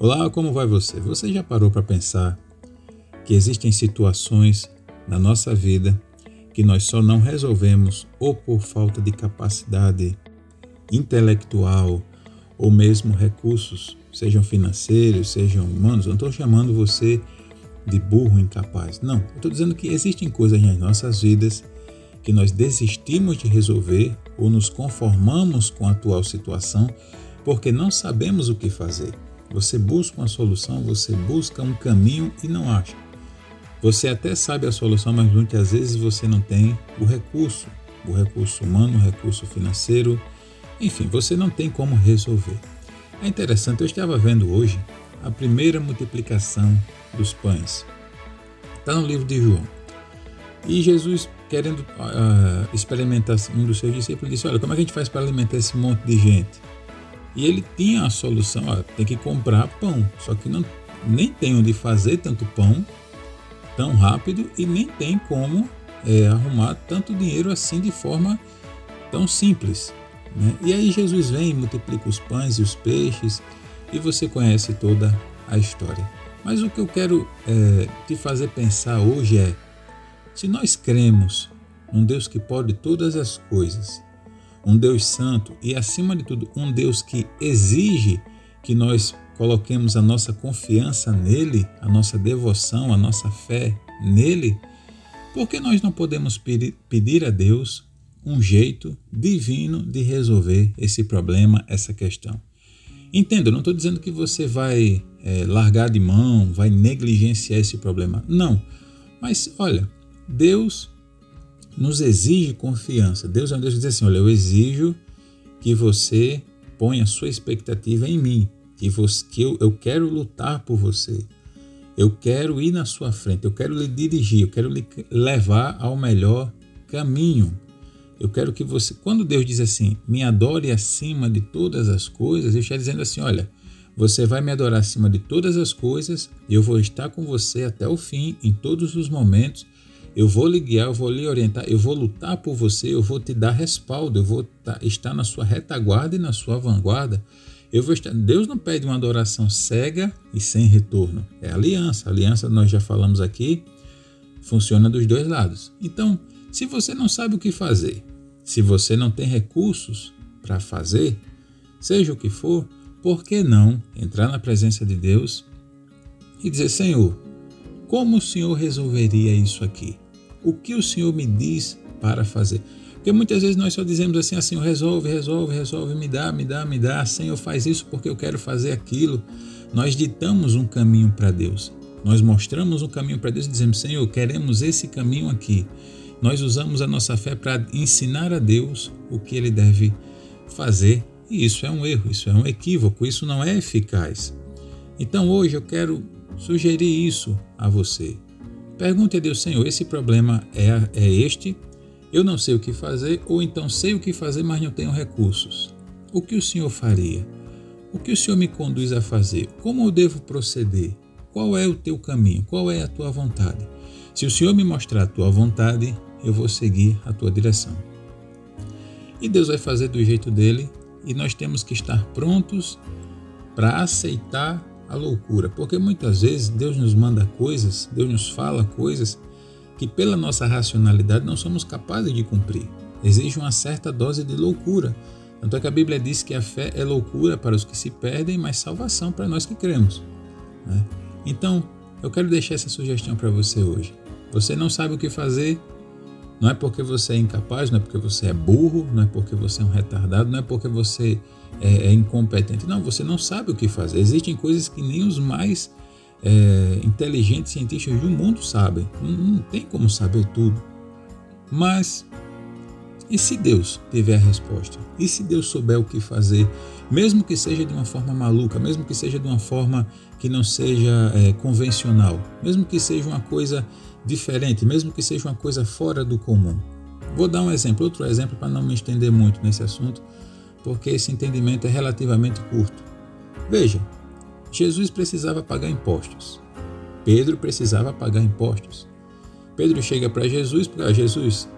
Olá, como vai você? Você já parou para pensar que existem situações na nossa vida que nós só não resolvemos ou por falta de capacidade intelectual ou mesmo recursos, sejam financeiros, sejam humanos? Eu não estou chamando você de burro incapaz. Não, eu estou dizendo que existem coisas nas nossas vidas que nós desistimos de resolver ou nos conformamos com a atual situação porque não sabemos o que fazer. Você busca uma solução, você busca um caminho e não acha. Você até sabe a solução, mas muitas vezes você não tem o recurso, o recurso humano, o recurso financeiro, enfim, você não tem como resolver. É interessante, eu estava vendo hoje a primeira multiplicação dos pães. Está no livro de João. E Jesus, querendo uh, experimentar um dos seus discípulos, disse: Olha, como é que a gente faz para alimentar esse monte de gente? E ele tinha a solução, ó, tem que comprar pão. Só que não, nem tem onde fazer tanto pão tão rápido e nem tem como é, arrumar tanto dinheiro assim de forma tão simples. Né? E aí Jesus vem, multiplica os pães e os peixes e você conhece toda a história. Mas o que eu quero é, te fazer pensar hoje é: se nós cremos num Deus que pode todas as coisas, um Deus santo e, acima de tudo, um Deus que exige que nós coloquemos a nossa confiança nele, a nossa devoção, a nossa fé nele, por que nós não podemos pedir a Deus um jeito divino de resolver esse problema, essa questão? Entenda, eu não estou dizendo que você vai é, largar de mão, vai negligenciar esse problema. Não. Mas olha, Deus nos exige confiança. Deus é um Deus que diz assim: olha, eu exijo que você ponha sua expectativa em mim, que, você, que eu, eu quero lutar por você. Eu quero ir na sua frente, eu quero lhe dirigir, eu quero lhe levar ao melhor caminho. Eu quero que você, quando Deus diz assim, me adore acima de todas as coisas, Ele está dizendo assim: olha, você vai me adorar acima de todas as coisas, e eu vou estar com você até o fim, em todos os momentos, eu vou lhe guiar, eu vou lhe orientar, eu vou lutar por você, eu vou te dar respaldo, eu vou estar na sua retaguarda e na sua vanguarda. Eu vou estar. Deus não pede uma adoração cega e sem retorno. É aliança. Aliança, nós já falamos aqui, funciona dos dois lados. Então, se você não sabe o que fazer, se você não tem recursos para fazer, seja o que for, por que não entrar na presença de Deus e dizer: Senhor, como o Senhor resolveria isso aqui? O que o Senhor me diz para fazer. Porque muitas vezes nós só dizemos assim, assim, resolve, resolve, resolve, me dá, me dá, me dá, Senhor, faz isso porque eu quero fazer aquilo. Nós ditamos um caminho para Deus. Nós mostramos um caminho para Deus e dizemos, Senhor, queremos esse caminho aqui. Nós usamos a nossa fé para ensinar a Deus o que ele deve fazer. E isso é um erro, isso é um equívoco, isso não é eficaz. Então hoje eu quero sugerir isso a você. Pergunte a Deus, Senhor, esse problema é, é este? Eu não sei o que fazer, ou então sei o que fazer, mas não tenho recursos. O que o Senhor faria? O que o Senhor me conduz a fazer? Como eu devo proceder? Qual é o teu caminho? Qual é a tua vontade? Se o Senhor me mostrar a tua vontade, eu vou seguir a tua direção. E Deus vai fazer do jeito dele, e nós temos que estar prontos para aceitar a loucura, porque muitas vezes Deus nos manda coisas, Deus nos fala coisas que pela nossa racionalidade não somos capazes de cumprir. Exige uma certa dose de loucura. Tanto é que a Bíblia diz que a fé é loucura para os que se perdem, mas salvação para nós que cremos. Né? Então, eu quero deixar essa sugestão para você hoje. Você não sabe o que fazer, não é porque você é incapaz, não é porque você é burro, não é porque você é um retardado, não é porque você é, é incompetente. Não, você não sabe o que fazer. Existem coisas que nem os mais é, inteligentes cientistas do mundo sabem. Não, não tem como saber tudo. Mas e se Deus tiver a resposta? E se Deus souber o que fazer, mesmo que seja de uma forma maluca, mesmo que seja de uma forma que não seja é, convencional, mesmo que seja uma coisa diferente, mesmo que seja uma coisa fora do comum? Vou dar um exemplo, outro exemplo para não me estender muito nesse assunto, porque esse entendimento é relativamente curto. Veja, Jesus precisava pagar impostos. Pedro precisava pagar impostos. Pedro chega para Jesus porque ah, Jesus,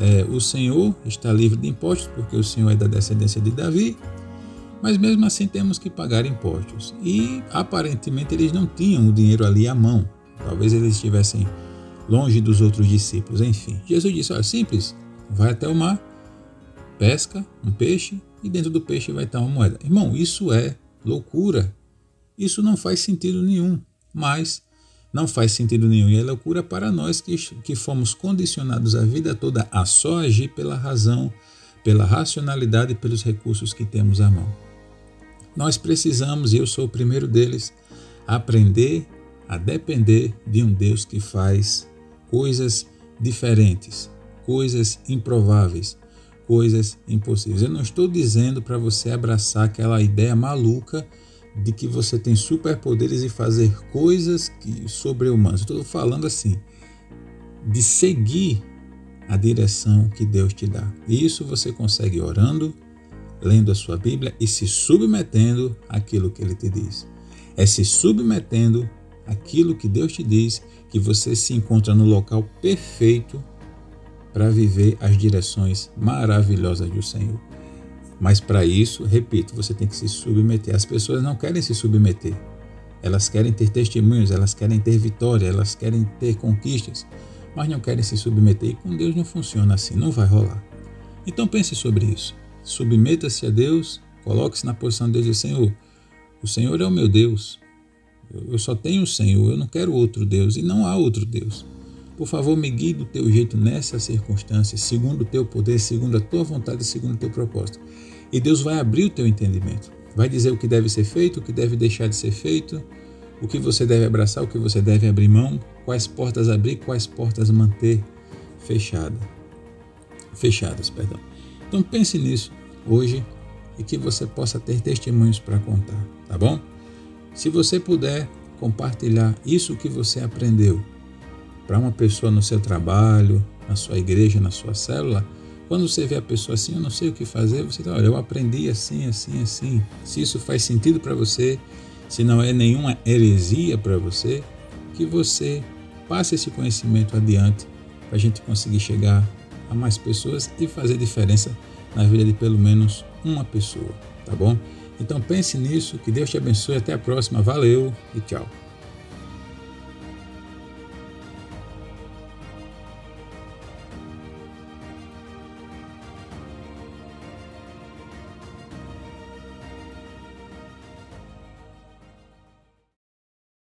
é, o Senhor está livre de impostos porque o Senhor é da descendência de Davi Mas mesmo assim temos que pagar impostos. E aparentemente eles não tinham o dinheiro ali à mão. Talvez eles estivessem longe dos outros discípulos. Enfim, Jesus disse: Olha, simples, vai até o mar, pesca um peixe e dentro do peixe vai estar uma moeda. Irmão, isso é loucura. Isso não faz sentido nenhum. Mas não faz sentido nenhum e é loucura para nós que, que fomos condicionados a vida toda a só agir pela razão, pela racionalidade e pelos recursos que temos à mão. Nós precisamos, e eu sou o primeiro deles, aprender a depender de um Deus que faz coisas diferentes, coisas improváveis, coisas impossíveis. Eu não estou dizendo para você abraçar aquela ideia maluca de que você tem superpoderes e fazer coisas sobre-humanas. Estou falando assim, de seguir a direção que Deus te dá. E isso você consegue orando, lendo a sua Bíblia e se submetendo àquilo que ele te diz. É se submetendo àquilo que Deus te diz que você se encontra no local perfeito para viver as direções maravilhosas do Senhor. Mas para isso, repito, você tem que se submeter. As pessoas não querem se submeter. Elas querem ter testemunhos, elas querem ter vitória, elas querem ter conquistas, mas não querem se submeter. E com Deus não funciona assim, não vai rolar. Então pense sobre isso. Submeta-se a Deus, coloque-se na posição de Deus e Senhor. O Senhor é o meu Deus. Eu só tenho o Senhor, eu não quero outro Deus e não há outro Deus. Por favor, me guie do teu jeito nessas circunstâncias, segundo o teu poder, segundo a tua vontade, segundo o teu propósito. E Deus vai abrir o teu entendimento. Vai dizer o que deve ser feito, o que deve deixar de ser feito, o que você deve abraçar, o que você deve abrir mão, quais portas abrir, quais portas manter fechadas. Fechadas, perdão. Então pense nisso hoje e que você possa ter testemunhos para contar, tá bom? Se você puder compartilhar isso que você aprendeu para uma pessoa no seu trabalho, na sua igreja, na sua célula, quando você vê a pessoa assim, eu não sei o que fazer, você diz, olha, eu aprendi assim, assim, assim. Se isso faz sentido para você, se não é nenhuma heresia para você, que você passe esse conhecimento adiante para a gente conseguir chegar a mais pessoas e fazer diferença na vida de pelo menos uma pessoa, tá bom? Então pense nisso, que Deus te abençoe, até a próxima, valeu e tchau.